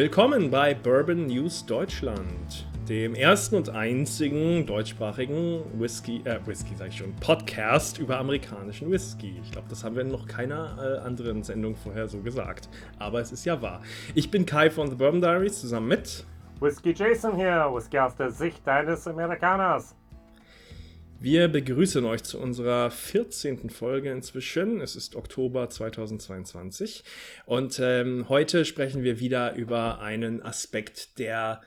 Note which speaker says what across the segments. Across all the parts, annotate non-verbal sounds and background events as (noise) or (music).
Speaker 1: Willkommen bei Bourbon News Deutschland, dem ersten und einzigen deutschsprachigen Whisky, äh, Whisky sag ich schon, Podcast über amerikanischen Whisky. Ich glaube, das haben wir in noch keiner äh, anderen Sendung vorher so gesagt. Aber es ist ja wahr. Ich bin Kai von The Bourbon Diaries zusammen mit
Speaker 2: Whisky Jason hier, Whisky aus der Sicht eines Amerikaners.
Speaker 1: Wir begrüßen euch zu unserer 14. Folge inzwischen. Es ist Oktober 2022 und ähm, heute sprechen wir wieder über einen Aspekt der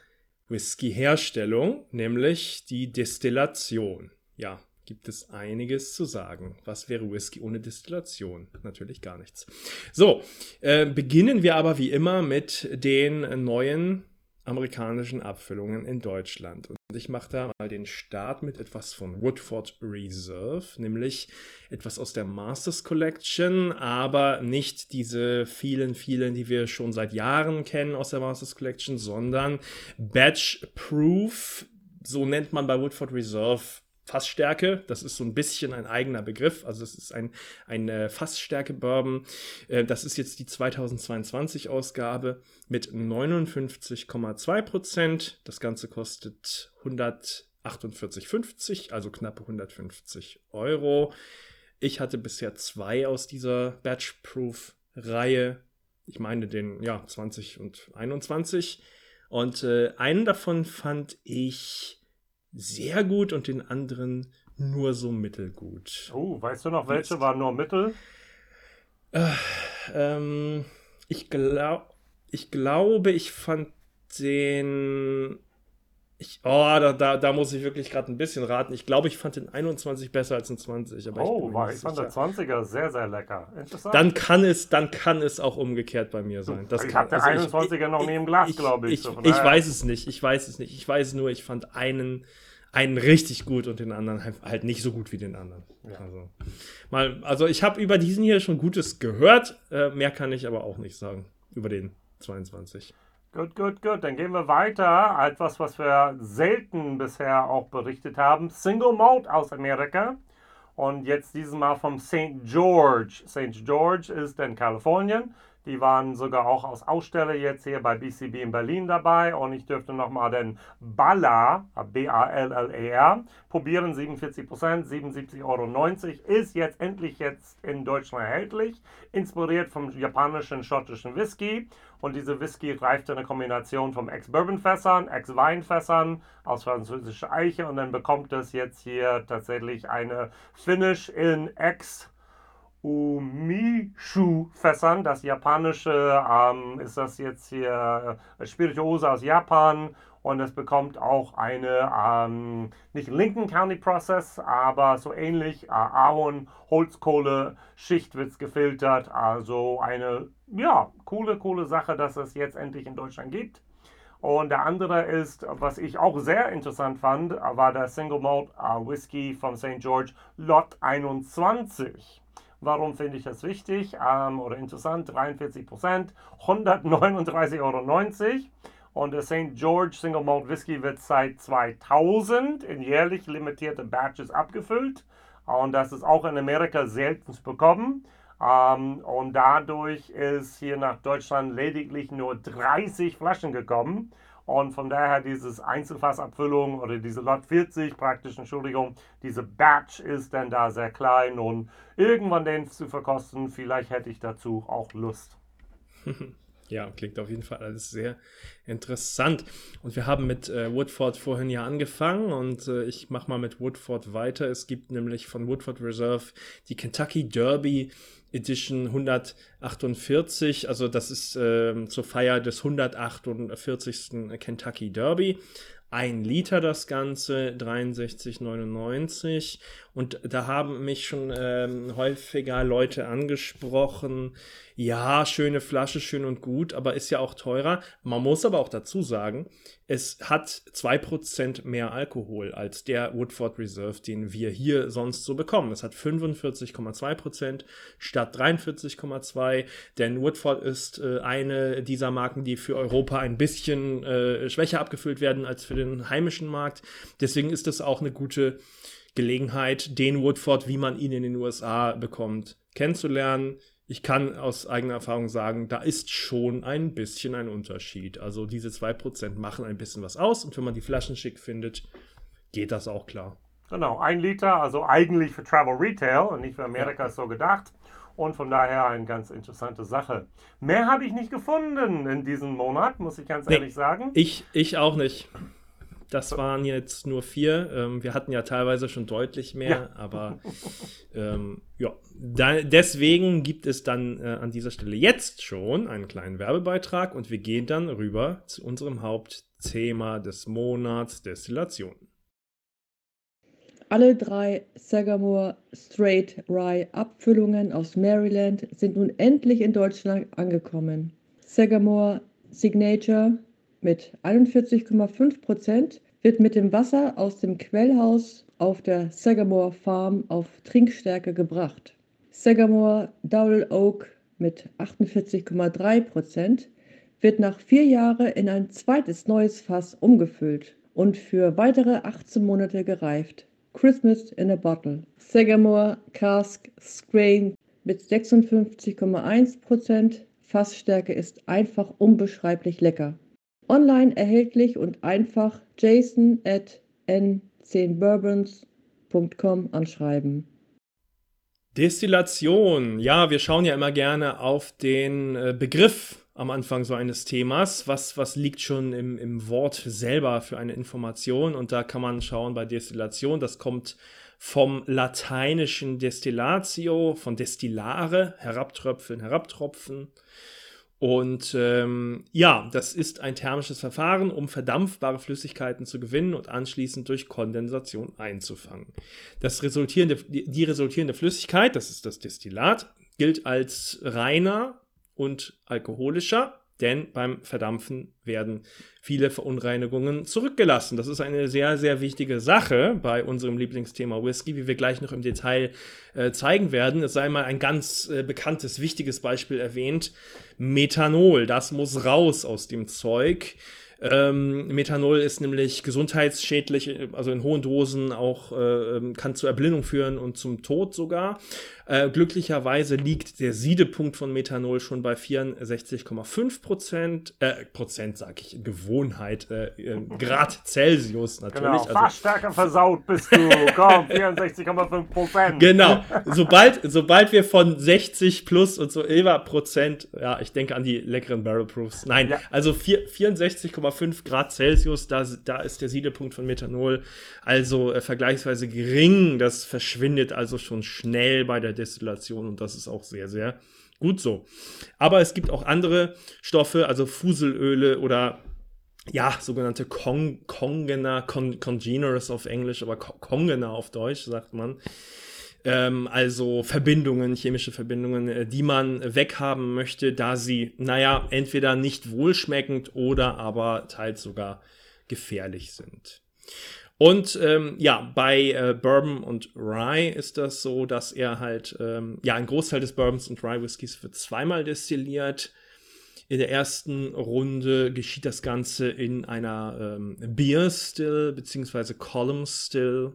Speaker 1: Whisky-Herstellung, nämlich die Destillation. Ja, gibt es einiges zu sagen. Was wäre Whisky ohne Destillation? Natürlich gar nichts. So, äh, beginnen wir aber wie immer mit den neuen amerikanischen Abfüllungen in Deutschland. Und ich mache da mal den Start mit etwas von Woodford Reserve, nämlich etwas aus der Masters Collection, aber nicht diese vielen, vielen, die wir schon seit Jahren kennen aus der Masters Collection, sondern Batch Proof, so nennt man bei Woodford Reserve Fassstärke. Das ist so ein bisschen ein eigener Begriff. Also es ist ein, ein äh, Fassstärke-Bourbon. Äh, das ist jetzt die 2022-Ausgabe mit 59,2 Prozent. Das Ganze kostet 148,50, also knappe 150 Euro. Ich hatte bisher zwei aus dieser Batch-Proof-Reihe. Ich meine den, ja, 20 und 21. Und äh, einen davon fand ich sehr gut und den anderen nur so mittelgut.
Speaker 2: Oh, weißt du noch, welche war nur mittel?
Speaker 1: Äh, ähm, ich, glaub, ich glaube, ich fand den ich, oh, da, da, da muss ich wirklich gerade ein bisschen raten. Ich glaube, ich fand den 21 besser als den 20.
Speaker 2: Aber oh, ich, war, ich fand der 20er sehr, sehr lecker.
Speaker 1: Interessant. Dann kann es, dann kann es auch umgekehrt bei mir sein.
Speaker 2: Das ich habe den also 21er noch nie im Glas, glaube ich.
Speaker 1: Ich, so ich weiß es nicht. Ich weiß es nicht. Ich weiß nur, ich fand einen einen richtig gut und den anderen halt, halt nicht so gut wie den anderen. Ja. Also, mal, also ich habe über diesen hier schon Gutes gehört, äh, mehr kann ich aber auch nicht sagen über den 22.
Speaker 2: Gut, gut, gut. Dann gehen wir weiter. Etwas, was wir selten bisher auch berichtet haben. Single Malt aus Amerika. Und jetzt dieses Mal vom St. George. St. George ist in Kalifornien. Die waren sogar auch als Aussteller jetzt hier bei BCB in Berlin dabei. Und ich dürfte nochmal den Balla, B-A-L-L-E-R, probieren. 47 Prozent, 77,90 Euro. Ist jetzt endlich jetzt in Deutschland erhältlich. Inspiriert vom japanischen, schottischen Whisky. Und diese Whisky reift in einer Kombination von Ex-Bourbon-Fässern, Ex-Weinfässern aus französischer Eiche. Und dann bekommt es jetzt hier tatsächlich eine Finish in Ex- Umishu-Fässern. Das japanische ähm, ist das jetzt hier äh, Spirituose aus Japan und es bekommt auch eine, ähm, nicht Lincoln County Process, aber so ähnlich, äh, Ahorn, Holzkohle, Schicht wird gefiltert. Also eine, ja, coole, coole Sache, dass es jetzt endlich in Deutschland gibt. Und der andere ist, was ich auch sehr interessant fand, war der Single Malt äh, Whisky von St. George Lot 21. Warum finde ich das wichtig ähm, oder interessant? 43 Prozent, 139,90 Euro. Und der St. George Single Malt Whisky wird seit 2000 in jährlich limitierte Batches abgefüllt. Und das ist auch in Amerika selten zu bekommen. Ähm, und dadurch ist hier nach Deutschland lediglich nur 30 Flaschen gekommen. Und von daher dieses Einzelfassabfüllung oder diese Lot 40 praktisch, Entschuldigung, diese Batch ist dann da sehr klein und irgendwann den zu verkosten, vielleicht hätte ich dazu auch Lust. (laughs)
Speaker 1: Ja, klingt auf jeden Fall alles sehr interessant. Und wir haben mit äh, Woodford vorhin ja angefangen und äh, ich mache mal mit Woodford weiter. Es gibt nämlich von Woodford Reserve die Kentucky Derby Edition 148. Also das ist äh, zur Feier des 148. Kentucky Derby. Ein Liter das Ganze, 63,99. Und da haben mich schon ähm, häufiger Leute angesprochen, ja, schöne Flasche, schön und gut, aber ist ja auch teurer. Man muss aber auch dazu sagen, es hat 2% mehr Alkohol als der Woodford Reserve, den wir hier sonst so bekommen. Es hat 45,2% statt 43,2%, denn Woodford ist äh, eine dieser Marken, die für Europa ein bisschen äh, schwächer abgefüllt werden als für den heimischen Markt. Deswegen ist es auch eine gute Gelegenheit, den Woodford, wie man ihn in den USA bekommt, kennenzulernen. ich kann aus eigener Erfahrung sagen, da ist schon ein bisschen ein Unterschied. Also diese 2% machen ein bisschen was aus und wenn man die Flaschen schick findet, geht das auch klar.
Speaker 2: Genau, ein Liter, also eigentlich für Travel Retail und nicht für Amerika ja. so gedacht. Und von daher eine ganz interessante Sache. Mehr habe ich nicht gefunden in diesem Monat, muss ich ganz nee, ehrlich sagen.
Speaker 1: Ich, ich auch nicht. Das waren jetzt nur vier. Ähm, wir hatten ja teilweise schon deutlich mehr, ja. aber ähm, ja, da, deswegen gibt es dann äh, an dieser Stelle jetzt schon einen kleinen Werbebeitrag und wir gehen dann rüber zu unserem Hauptthema des Monats Destillation.
Speaker 3: Alle drei Sagamore Straight Rye Abfüllungen aus Maryland sind nun endlich in Deutschland angekommen. Sagamore Signature mit 41,5 Prozent wird mit dem Wasser aus dem Quellhaus auf der Sagamore Farm auf Trinkstärke gebracht. Sagamore Double Oak mit 48,3 Prozent wird nach vier Jahren in ein zweites neues Fass umgefüllt und für weitere 18 Monate gereift. Christmas in a Bottle. Sagamore Cask Strain mit 56,1%. Fassstärke ist einfach unbeschreiblich lecker. Online erhältlich und einfach jason at n10bourbons.com anschreiben.
Speaker 1: Destillation. Ja, wir schauen ja immer gerne auf den äh, Begriff am Anfang so eines Themas. Was, was liegt schon im, im Wort selber für eine Information? Und da kann man schauen bei Destillation. Das kommt vom lateinischen Destillatio, von Destillare, herabtröpfeln, herabtropfen. Und ähm, ja, das ist ein thermisches Verfahren, um verdampfbare Flüssigkeiten zu gewinnen und anschließend durch Kondensation einzufangen. Das resultierende, die resultierende Flüssigkeit, das ist das Destillat, gilt als reiner und alkoholischer, denn beim Verdampfen werden viele Verunreinigungen zurückgelassen. Das ist eine sehr, sehr wichtige Sache bei unserem Lieblingsthema Whisky, wie wir gleich noch im Detail äh, zeigen werden. Es sei mal ein ganz äh, bekanntes, wichtiges Beispiel erwähnt. Methanol, das muss raus aus dem Zeug. Ähm, Methanol ist nämlich gesundheitsschädlich, also in hohen Dosen auch äh, ähm, kann zur Erblindung führen und zum Tod sogar. Äh, glücklicherweise liegt der Siedepunkt von Methanol schon bei 64,5 Prozent, äh, Prozent sag ich, Gewohnheit, äh, äh, Grad Celsius natürlich. Genau,
Speaker 2: also, fast stärker versaut bist du, komm, 64,5 Prozent.
Speaker 1: Genau, sobald, sobald wir von 60 plus und so über Prozent, ja, ich denke an die leckeren Barrel Proofs, nein, ja. also 64,5 Grad Celsius, da, da ist der Siedepunkt von Methanol also äh, vergleichsweise gering, das verschwindet also schon schnell bei der Destillation und das ist auch sehr, sehr gut so. Aber es gibt auch andere Stoffe, also Fuselöle oder ja, sogenannte Con Congener, Con Congeners auf Englisch, aber Congener auf Deutsch, sagt man. Ähm, also Verbindungen, chemische Verbindungen, äh, die man weghaben möchte, da sie, naja, entweder nicht wohlschmeckend oder aber teils sogar gefährlich sind. Und ähm, ja, bei äh, Bourbon und Rye ist das so, dass er halt, ähm, ja, ein Großteil des Bourbons und Rye Whiskys wird zweimal destilliert. In der ersten Runde geschieht das Ganze in einer ähm, Beer Still bzw. Column Still.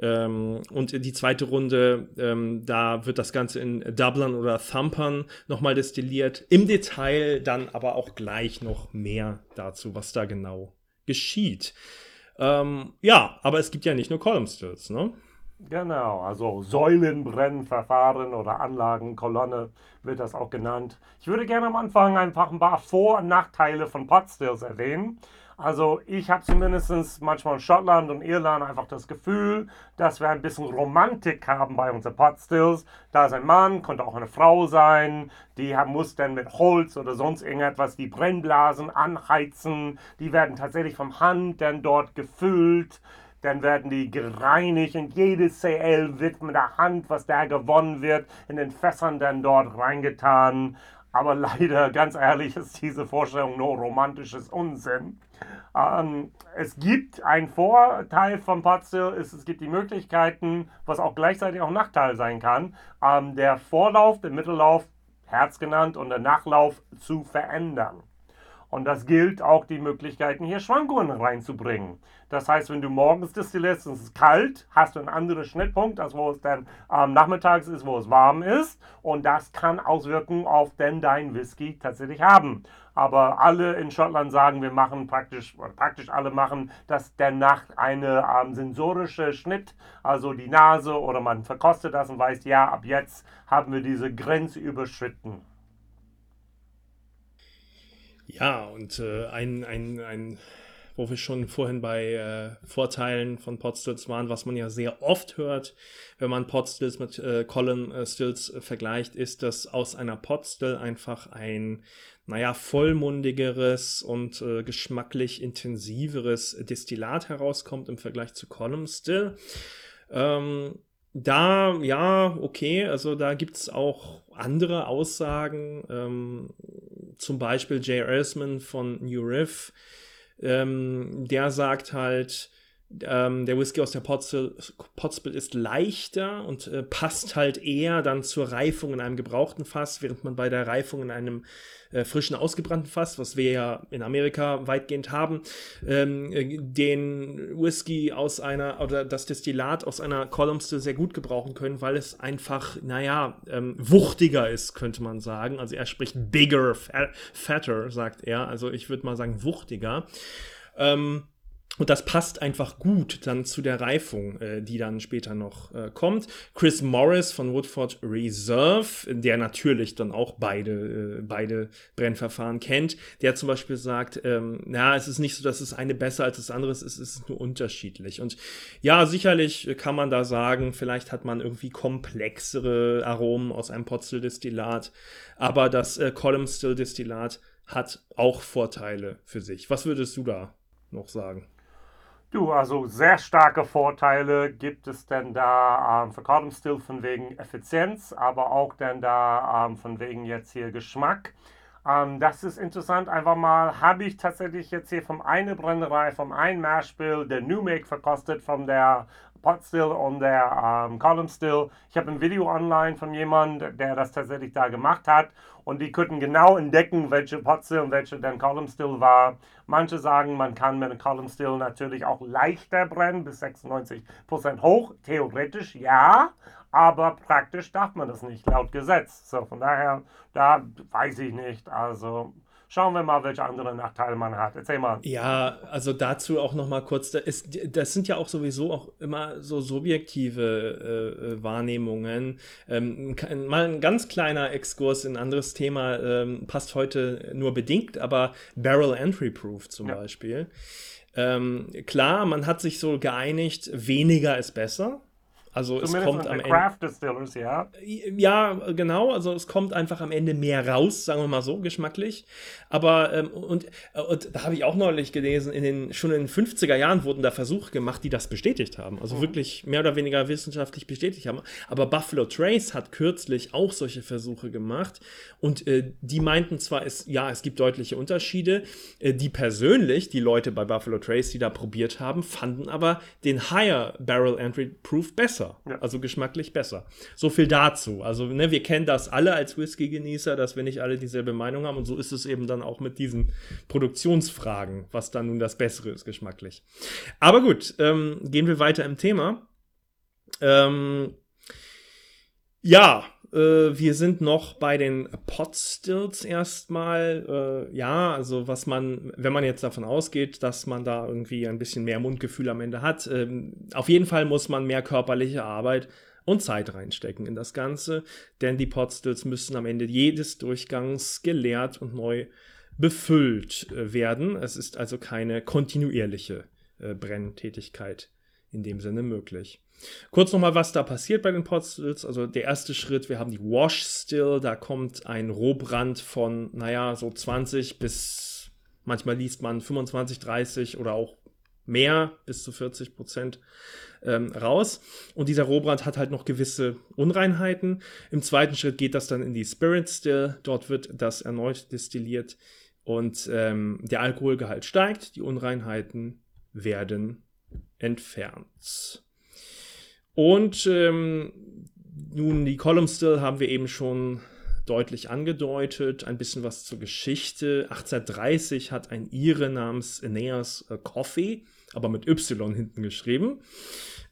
Speaker 1: Ähm, und die zweite Runde, ähm, da wird das Ganze in Doublern oder Thumpern nochmal destilliert. Im Detail dann aber auch gleich noch mehr dazu, was da genau geschieht. Ähm, ja, aber es gibt ja nicht nur Column Stills, ne?
Speaker 2: Genau, also Säulenbrennverfahren oder Anlagenkolonne wird das auch genannt. Ich würde gerne am Anfang einfach ein paar Vor- und Nachteile von Pot Stills erwähnen. Also ich habe zumindest manchmal in Schottland und Irland einfach das Gefühl, dass wir ein bisschen Romantik haben bei unseren Potstills. Da ist ein Mann, könnte auch eine Frau sein, die muss dann mit Holz oder sonst irgendetwas die Brennblasen anheizen. Die werden tatsächlich vom Hand dann dort gefüllt. Dann werden die gereinigt und jedes CL wird mit der Hand, was da gewonnen wird, in den Fässern dann dort reingetan. Aber leider, ganz ehrlich, ist diese Vorstellung nur romantisches Unsinn. Ähm, es gibt einen Vorteil vom Potstill, ist, es gibt die Möglichkeiten, was auch gleichzeitig auch Nachteil sein kann, ähm, der Vorlauf, den Mittellauf, Herz genannt, und der Nachlauf zu verändern. Und das gilt auch die Möglichkeiten, hier Schwankungen reinzubringen. Das heißt, wenn du morgens destillierst und es ist kalt, hast du einen anderen Schnittpunkt, als wo es dann ähm, nachmittags ist, wo es warm ist. Und das kann Auswirkungen auf den dein Whisky tatsächlich haben. Aber alle in Schottland sagen, wir machen praktisch, praktisch alle machen das der Nacht eine ähm, sensorische Schnitt, also die Nase oder man verkostet das und weiß, ja, ab jetzt haben wir diese Grenze überschritten.
Speaker 1: Ja, und äh, ein, ein, ein, wo wir schon vorhin bei äh, Vorteilen von Potstills waren, was man ja sehr oft hört, wenn man Potstills mit äh, Colin äh, Stills äh, vergleicht, ist, dass aus einer Potstill einfach ein, naja, vollmundigeres und äh, geschmacklich intensiveres Destillat herauskommt im Vergleich zu Column Still. Ähm, da, ja, okay, also da gibt es auch andere Aussagen, ähm, zum Beispiel Jay Ersman von New Riff, ähm, der sagt halt, ähm, der Whisky aus der Potstill, ist leichter und äh, passt halt eher dann zur Reifung in einem gebrauchten Fass, während man bei der Reifung in einem äh, frischen ausgebrannten Fass, was wir ja in Amerika weitgehend haben, ähm, äh, den Whisky aus einer oder das Destillat aus einer Column Still sehr gut gebrauchen können, weil es einfach, naja, ähm, wuchtiger ist, könnte man sagen. Also er spricht bigger, fatter, sagt er. Also ich würde mal sagen wuchtiger. Ähm, und das passt einfach gut dann zu der Reifung, äh, die dann später noch äh, kommt. Chris Morris von Woodford Reserve, der natürlich dann auch beide, äh, beide Brennverfahren kennt, der zum Beispiel sagt, ähm, na, es ist nicht so, dass es eine besser als das andere ist, es ist nur unterschiedlich. Und ja, sicherlich kann man da sagen, vielleicht hat man irgendwie komplexere Aromen aus einem Potstill-Destillat, aber das äh, Column Still-Destillat hat auch Vorteile für sich. Was würdest du da noch sagen?
Speaker 2: Du, also sehr starke Vorteile gibt es denn da ähm, für Column Still von wegen Effizienz, aber auch denn da ähm, von wegen jetzt hier Geschmack. Ähm, das ist interessant. Einfach mal habe ich tatsächlich jetzt hier vom eine Brennerei, vom einen Mashbill, der New Make verkostet, von der Pot Still und der ähm, Column Still. Ich habe ein Video online von jemandem, der das tatsächlich da gemacht hat und die könnten genau entdecken, welche Pot Still und welche dann Column Still war. Manche sagen, man kann mit einem Column Still natürlich auch leichter brennen, bis 96% hoch. Theoretisch ja, aber praktisch darf man das nicht, laut Gesetz. So, von daher, da weiß ich nicht. Also Schauen wir mal, welche anderen Nachteile man hat. Erzähl mal.
Speaker 1: Ja, also dazu auch noch mal kurz. Das, ist, das sind ja auch sowieso auch immer so subjektive äh, äh Wahrnehmungen. Ähm, mal ein ganz kleiner Exkurs in ein anderes Thema, ähm, passt heute nur bedingt, aber Barrel Entry Proof zum ja. Beispiel. Ähm, klar, man hat sich so geeinigt, weniger ist besser. Also Zumindest es kommt am Ende.
Speaker 2: Craft Distillers, ja.
Speaker 1: Ja, genau. Also es kommt einfach am Ende mehr raus, sagen wir mal so, geschmacklich. Aber ähm, und, und da habe ich auch neulich gelesen, in den, schon in den 50er Jahren wurden da Versuche gemacht, die das bestätigt haben. Also mhm. wirklich mehr oder weniger wissenschaftlich bestätigt haben. Aber Buffalo Trace hat kürzlich auch solche Versuche gemacht. Und äh, die meinten zwar, es, ja, es gibt deutliche Unterschiede. Äh, die persönlich, die Leute bei Buffalo Trace, die da probiert haben, fanden aber den Higher Barrel Entry Proof besser besser. Ja. Also geschmacklich besser. So viel dazu. Also, ne, wir kennen das alle als Whisky-Genießer, dass wir nicht alle dieselbe Meinung haben. Und so ist es eben dann auch mit diesen Produktionsfragen, was dann nun das Bessere ist, geschmacklich. Aber gut, ähm, gehen wir weiter im Thema. Ähm, ja, äh, wir sind noch bei den Potstills erstmal. Äh, ja, also was man, wenn man jetzt davon ausgeht, dass man da irgendwie ein bisschen mehr Mundgefühl am Ende hat, ähm, auf jeden Fall muss man mehr körperliche Arbeit und Zeit reinstecken in das Ganze, denn die Potstills müssen am Ende jedes Durchgangs geleert und neu befüllt äh, werden. Es ist also keine kontinuierliche äh, Brenntätigkeit in dem Sinne möglich. Kurz nochmal, was da passiert bei den Potstills. Also der erste Schritt, wir haben die Wash Still, da kommt ein Rohbrand von, naja, so 20 bis, manchmal liest man 25, 30 oder auch mehr, bis zu 40 Prozent ähm, raus. Und dieser Rohbrand hat halt noch gewisse Unreinheiten. Im zweiten Schritt geht das dann in die Spirit Still. Dort wird das erneut destilliert und ähm, der Alkoholgehalt steigt, die Unreinheiten werden entfernt. Und ähm, nun, die Column Still haben wir eben schon deutlich angedeutet, ein bisschen was zur Geschichte. 1830 hat ein Ire namens Aeneas äh, Coffee, aber mit Y hinten geschrieben,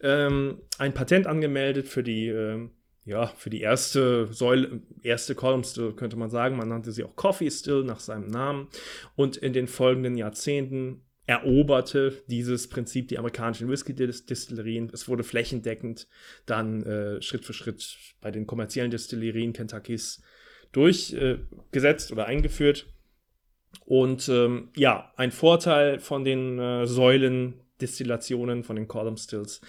Speaker 1: ähm, ein Patent angemeldet für die, äh, ja, für die erste Säule, erste Column Still, könnte man sagen. Man nannte sie auch Coffee Still nach seinem Namen. Und in den folgenden Jahrzehnten eroberte dieses Prinzip die amerikanischen Whisky-Distillerien. Es wurde flächendeckend dann äh, Schritt für Schritt bei den kommerziellen Distillerien Kentuckys durchgesetzt äh, oder eingeführt. Und ähm, ja, ein Vorteil von den äh, Säulen-Distillationen, von den Column Stills,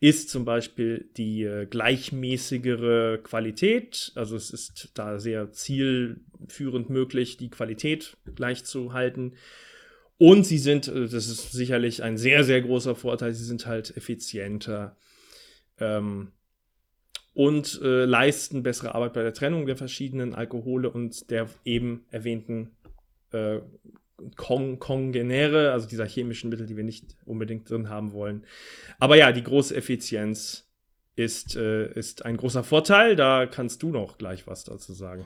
Speaker 1: ist zum Beispiel die äh, gleichmäßigere Qualität. Also es ist da sehr zielführend möglich, die Qualität gleich zu halten. Und sie sind, äh, das ist sicherlich ein sehr, sehr großer Vorteil, sie sind halt effizienter ähm, und äh, leisten bessere Arbeit bei der Trennung der verschiedenen Alkohole und der eben erwähnten äh, Kong Kongenere, also dieser chemischen Mittel, die wir nicht unbedingt drin haben wollen. Aber ja, die große Effizienz ist, äh, ist ein großer Vorteil. Da kannst du noch gleich was dazu sagen.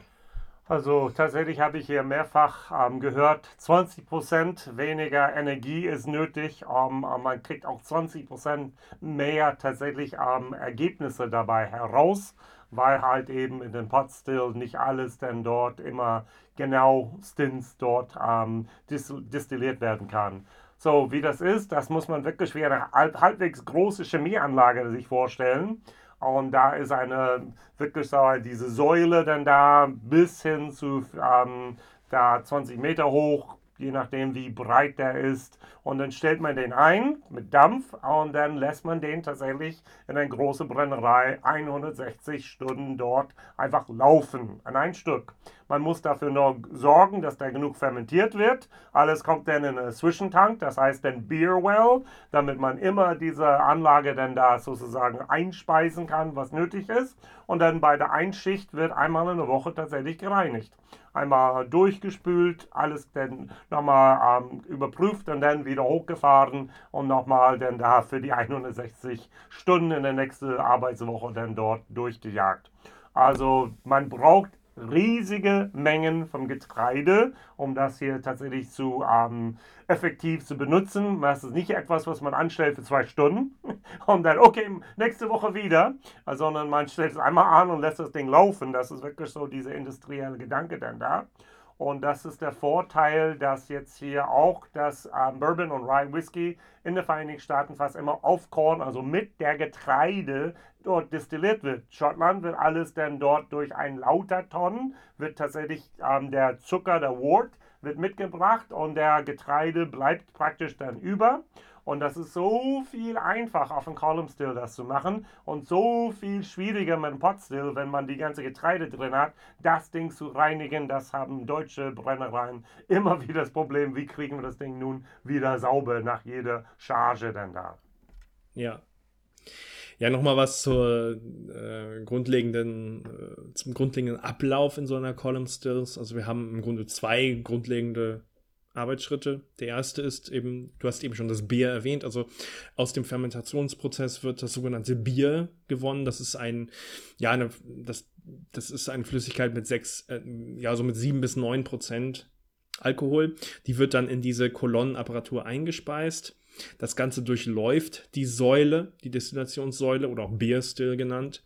Speaker 2: Also tatsächlich habe ich hier mehrfach ähm, gehört, 20% weniger Energie ist nötig. Ähm, äh, man kriegt auch 20% mehr tatsächlich ähm, Ergebnisse dabei heraus, weil halt eben in den Potstill nicht alles denn dort immer genau Stints dort ähm, distilliert werden kann. So, wie das ist, das muss man wirklich wie eine halbwegs große Chemieanlage sich vorstellen. Und da ist eine wirklich so diese Säule dann da bis hin zu ähm, da 20 Meter hoch, je nachdem wie breit der ist. Und dann stellt man den ein mit Dampf und dann lässt man den tatsächlich in eine große Brennerei 160 Stunden dort einfach laufen, an ein Stück. Man muss dafür nur sorgen, dass der genug fermentiert wird. Alles kommt dann in einen Zwischentank, das heißt dann Beer Well, damit man immer diese Anlage dann da sozusagen einspeisen kann, was nötig ist. Und dann bei der Einschicht wird einmal in der Woche tatsächlich gereinigt einmal durchgespült, alles dann nochmal ähm, überprüft und dann wieder hochgefahren und nochmal dann da für die (laughs) 160 Stunden in der nächsten Arbeitswoche dann dort durchgejagt. Also man braucht riesige Mengen vom Getreide, um das hier tatsächlich zu ähm, effektiv zu benutzen. Das ist nicht etwas, was man anstellt für zwei Stunden (laughs) und dann, okay, nächste Woche wieder, sondern man stellt es einmal an und lässt das Ding laufen. Das ist wirklich so dieser industrielle Gedanke dann da. Und das ist der Vorteil, dass jetzt hier auch das ähm, Bourbon und Rye Whisky in den Vereinigten Staaten fast immer auf Korn, also mit der Getreide, dort destilliert wird. Schottland wird alles dann dort durch ein lauter Tonnen, wird tatsächlich ähm, der Zucker, der Wort, wird mitgebracht und der Getreide bleibt praktisch dann über. Und das ist so viel einfacher auf dem Column Still das zu machen und so viel schwieriger mit dem Pot Still, wenn man die ganze Getreide drin hat, das Ding zu reinigen. Das haben deutsche Brennereien immer wieder das Problem, wie kriegen wir das Ding nun wieder sauber nach jeder Charge denn da.
Speaker 1: Ja. Ja, nochmal was zur äh, grundlegenden, äh, zum grundlegenden Ablauf in so einer Column Stills. Also wir haben im Grunde zwei grundlegende Arbeitsschritte. Der erste ist eben, du hast eben schon das Bier erwähnt, also aus dem Fermentationsprozess wird das sogenannte Bier gewonnen. Das ist ein, ja, eine, das, das ist eine Flüssigkeit mit sechs, äh, ja, so mit sieben bis neun Prozent Alkohol. Die wird dann in diese Kolonnenapparatur eingespeist. Das Ganze durchläuft die Säule, die Destillationssäule oder auch Beer Still genannt.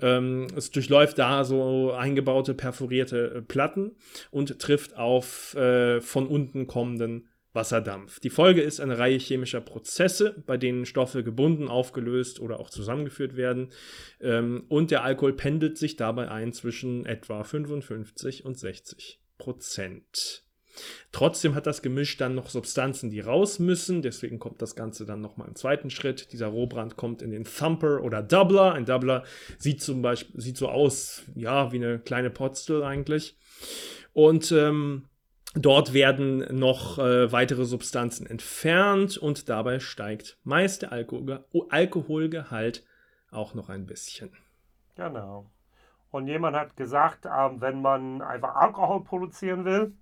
Speaker 1: Ähm, es durchläuft da so eingebaute perforierte äh, Platten und trifft auf äh, von unten kommenden Wasserdampf. Die Folge ist eine Reihe chemischer Prozesse, bei denen Stoffe gebunden, aufgelöst oder auch zusammengeführt werden. Ähm, und der Alkohol pendelt sich dabei ein zwischen etwa 55 und 60 Prozent. Trotzdem hat das Gemisch dann noch Substanzen, die raus müssen. Deswegen kommt das Ganze dann nochmal im zweiten Schritt. Dieser Rohbrand kommt in den Thumper oder Doubler. Ein Doubler sieht zum Beispiel sieht so aus, ja, wie eine kleine Potstill eigentlich. Und ähm, Dort werden noch äh, weitere Substanzen entfernt und dabei steigt meist der Alkohol Alkoholgehalt auch noch ein bisschen.
Speaker 2: Genau. Und jemand hat gesagt, äh, wenn man einfach Alkohol produzieren will,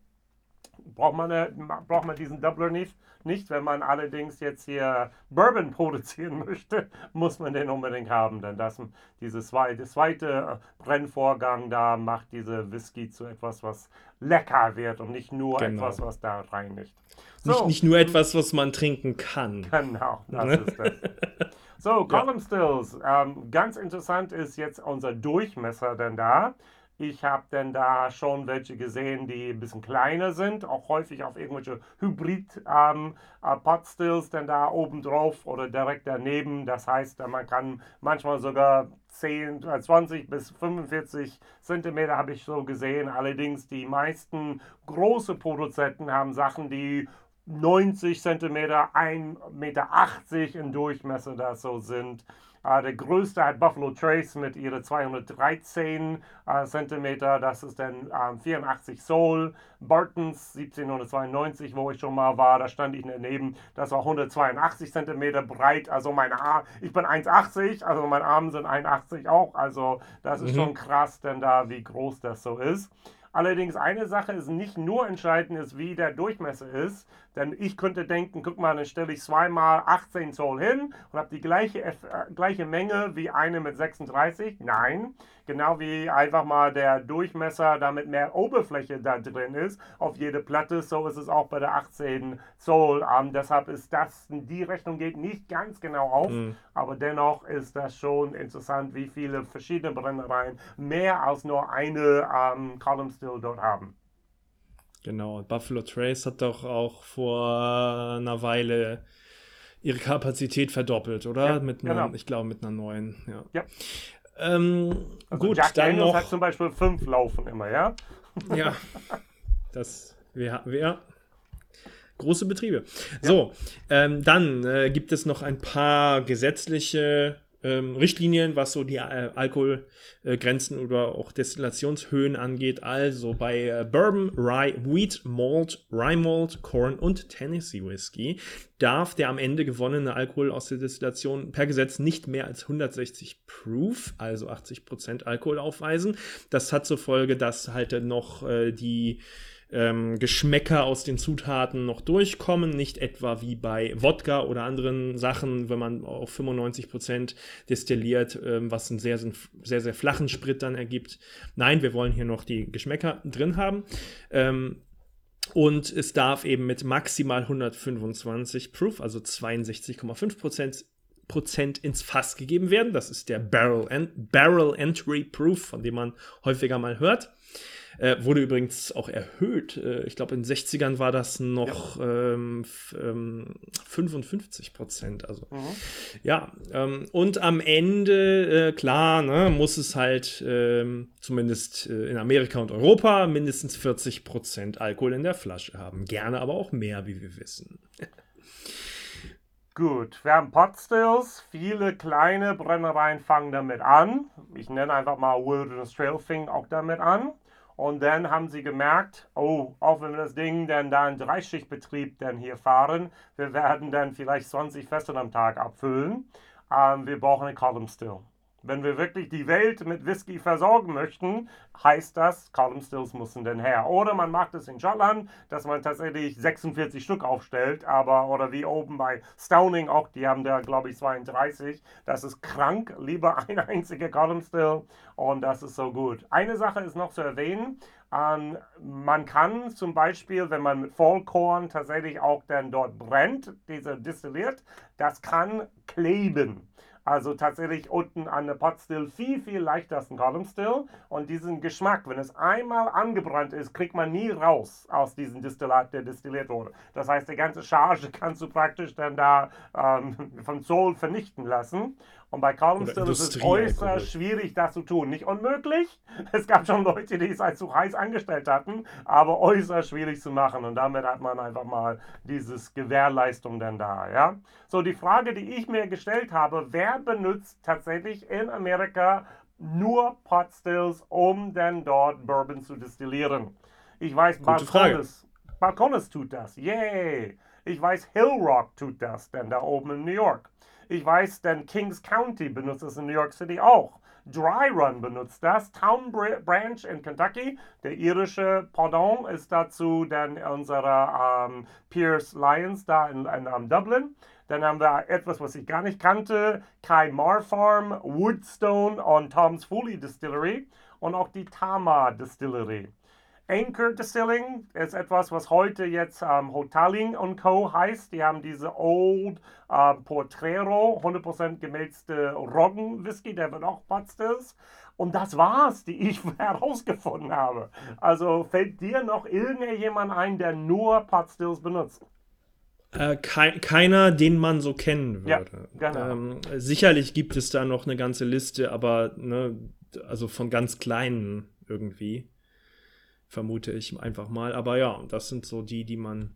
Speaker 2: braucht man, eine, braucht man diesen Doubler nicht. Nicht, wenn man allerdings jetzt hier Bourbon produzieren (laughs) möchte, muss man den unbedingt haben, denn das, dieses zweite, zweite Brennvorgang da macht diese Whisky zu etwas, was lecker wird und nicht nur genau. etwas, was da reinigt.
Speaker 1: So. Nicht, nicht nur etwas, was man trinken kann.
Speaker 2: Genau, das ne? ist das. (laughs) So, Column Stills. Ähm, ganz interessant ist jetzt unser Durchmesser denn da. Ich habe denn da schon welche gesehen, die ein bisschen kleiner sind, auch häufig auf irgendwelche Hybrid-Potstills ähm, äh, denn da oben drauf oder direkt daneben. Das heißt, man kann manchmal sogar 10, 20 äh, bis 45 Zentimeter habe ich so gesehen. Allerdings die meisten große Produzenten haben Sachen, die 90 Zentimeter, 1,80 Meter im Durchmesser das so sind. Uh, der größte hat Buffalo Trace mit ihre 213 uh, Zentimeter, das ist dann uh, 84 Soul. Bartons 1792, wo ich schon mal war, da stand ich daneben, das war 182 Zentimeter breit. Also meine Arme, ich bin 1,80, also meine Arme sind 81 auch. Also das ist mhm. schon krass, denn da wie groß das so ist. Allerdings eine Sache ist nicht nur entscheidend, ist, wie der Durchmesser ist. Denn ich könnte denken, guck mal, dann stelle ich zweimal 18 Zoll hin und habe die gleiche, äh, gleiche Menge wie eine mit 36. Nein, genau wie einfach mal der Durchmesser, damit mehr Oberfläche da drin ist auf jede Platte. So ist es auch bei der 18 Zoll. Ähm, deshalb ist das, die Rechnung geht nicht ganz genau auf, mhm. aber dennoch ist das schon interessant, wie viele verschiedene Brennereien mehr als nur eine ähm, Column Still dort haben.
Speaker 1: Genau, Buffalo Trace hat doch auch vor einer Weile ihre Kapazität verdoppelt, oder? Ja, mit einer, genau. Ich glaube, mit einer neuen. Ja.
Speaker 2: ja. Ähm, also gut, Jack dann Daniels noch. hat zum Beispiel fünf laufen immer, ja? (laughs)
Speaker 1: Ja, das wäre. Wär, große Betriebe. Ja. So, ähm, dann äh, gibt es noch ein paar gesetzliche ähm, Richtlinien, was so die äh, Alkoholgrenzen äh, oder auch Destillationshöhen angeht. Also bei äh, Bourbon, Rye, Wheat, Malt, Rye Malt, Corn und Tennessee Whiskey darf der am Ende gewonnene Alkohol aus der Destillation per Gesetz nicht mehr als 160 Proof, also 80% Alkohol aufweisen. Das hat zur Folge, dass halt noch äh, die ähm, Geschmäcker aus den Zutaten noch durchkommen, nicht etwa wie bei Wodka oder anderen Sachen, wenn man auf 95% destilliert, ähm, was einen sehr, sehr, sehr flachen Sprit dann ergibt. Nein, wir wollen hier noch die Geschmäcker drin haben. Ähm, und es darf eben mit maximal 125 Proof, also 62,5 Prozent ins Fass gegeben werden. Das ist der Barrel, Barrel Entry Proof, von dem man häufiger mal hört. Äh, wurde übrigens auch erhöht. Äh, ich glaube, in den 60ern war das noch ja. ähm, ähm, 55 Prozent. Also, mhm. ja. Ähm, und am Ende, äh, klar, ne, muss es halt ähm, zumindest äh, in Amerika und Europa mindestens 40 Prozent Alkohol in der Flasche haben. Gerne aber auch mehr, wie wir wissen.
Speaker 2: Gut, wir haben Potstills. Viele kleine Brennereien fangen damit an. Ich nenne einfach mal Wilderness Trail fing auch damit an. Und dann haben sie gemerkt, oh, auch wenn wir das Ding dann da in Dreischichtbetrieb dann hier fahren, wir werden dann vielleicht 20 Fässer am Tag abfüllen. Ähm, wir brauchen eine Column Still. Wenn wir wirklich die Welt mit Whisky versorgen möchten, heißt das, Column Stills müssen denn her. Oder man macht es in Schottland, dass man tatsächlich 46 Stück aufstellt, aber, oder wie oben bei Stowning auch, die haben da, glaube ich, 32. Das ist krank, lieber (laughs) ein einziger Column Still und das ist so gut. Eine Sache ist noch zu erwähnen, ähm, man kann zum Beispiel, wenn man mit Vollkorn tatsächlich auch dann dort brennt, diese distilliert, das kann kleben. Also tatsächlich unten an der Potstill viel, viel leichter als ein Column Still. Und diesen Geschmack, wenn es einmal angebrannt ist, kriegt man nie raus aus diesem Distillat, der destilliert wurde. Das heißt, die ganze Charge (laughs) kannst du praktisch dann da ähm, vom Zoll vernichten lassen. Und bei Column Still ist es äußerst schwierig, das zu tun. Nicht unmöglich. (laughs) Es gab schon Leute, die es als zu heiß angestellt hatten, aber äußerst schwierig zu machen. Und damit hat man einfach mal dieses Gewährleistung dann da. Ja? So, die Frage, die ich mir gestellt habe, wer benutzt tatsächlich in Amerika nur Pot Stills, um dann dort Bourbon zu destillieren? Ich weiß, Balcones, Balcones tut das. Yay! Ich weiß, Hill Rock tut das, denn da oben in New York. Ich weiß, denn Kings County benutzt es in New York City auch. Dry Run benutzt das. Town Branch in Kentucky, der irische Pendant, ist dazu dann unserer ähm, Pierce Lions da in, in, in Dublin. Dann haben wir etwas, was ich gar nicht kannte, Kai Mar Farm, Woodstone und Tom's Foley Distillery und auch die Tama Distillery. Anchor Distilling ist etwas, was heute jetzt ähm, Hotaling Co. heißt. Die haben diese Old äh, Portrero, 100% gemälzte Roggen-Whisky, der wird auch Potstills. Und das war's, die ich (laughs) herausgefunden habe. Also fällt dir noch irgendjemand ein, der nur Potstills benutzt?
Speaker 1: Äh, ke keiner, den man so kennen würde. Ja, genau. ähm, sicherlich gibt es da noch eine ganze Liste, aber ne, also von ganz kleinen irgendwie vermute ich einfach mal. Aber ja, das sind so die, die man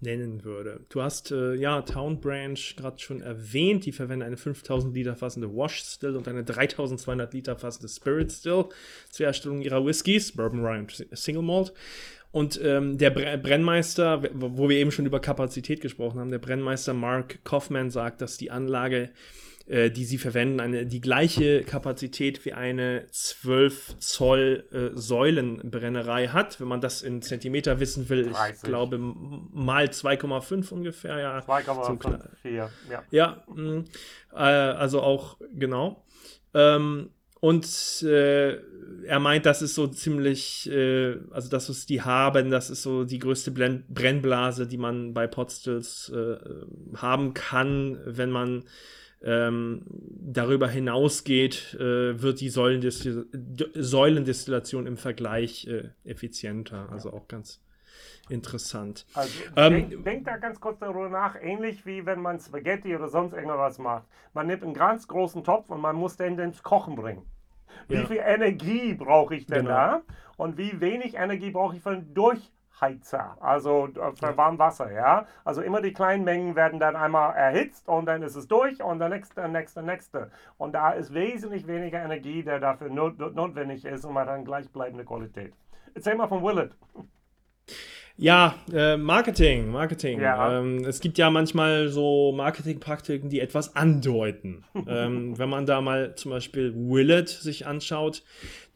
Speaker 1: nennen würde. Du hast äh, ja Town Branch gerade schon erwähnt. Die verwenden eine 5000 Liter fassende Wash Still und eine 3200 Liter fassende Spirit Still zur Erstellung ihrer Whiskys, Bourbon Rye und Single Malt. Und ähm, der Brennmeister, wo wir eben schon über Kapazität gesprochen haben, der Brennmeister Mark Kaufman sagt, dass die Anlage äh, die sie verwenden, eine, die gleiche Kapazität wie eine 12 Zoll äh, Säulenbrennerei hat. Wenn man das in Zentimeter wissen will, 30. ich glaube mal 2,5 ungefähr. Ja, 2,54, ja. Ja, mh, mm, äh, also auch genau. Ähm, und äh, er meint, das ist so ziemlich, äh, also das, was die haben, das ist so die größte Blen Brennblase, die man bei Potstills äh, haben kann, wenn man ähm, darüber hinausgeht, äh, wird die Säulendestil Säulendestillation im Vergleich äh, effizienter. Also auch ganz interessant.
Speaker 2: Also ähm, denk, denk, da ganz kurz darüber nach, ähnlich wie wenn man Spaghetti oder sonst irgendwas macht. Man nimmt einen ganz großen Topf und man muss den ins Kochen bringen. Wie ja. viel Energie brauche ich denn genau. da? Und wie wenig Energie brauche ich für ein Durch Heizer, also äh, für Warmwasser, ja. Also immer die kleinen Mengen werden dann einmal erhitzt und dann ist es durch und der nächste, der nächste, der nächste. Und da ist wesentlich weniger Energie, der dafür not notwendig ist und man dann gleichbleibende Qualität. Erzähl mal von Willet.
Speaker 1: Ja, äh, Marketing, Marketing. Ja. Ähm, es gibt ja manchmal so Marketingpraktiken, die etwas andeuten. (laughs) ähm, wenn man da mal zum Beispiel Willet sich anschaut,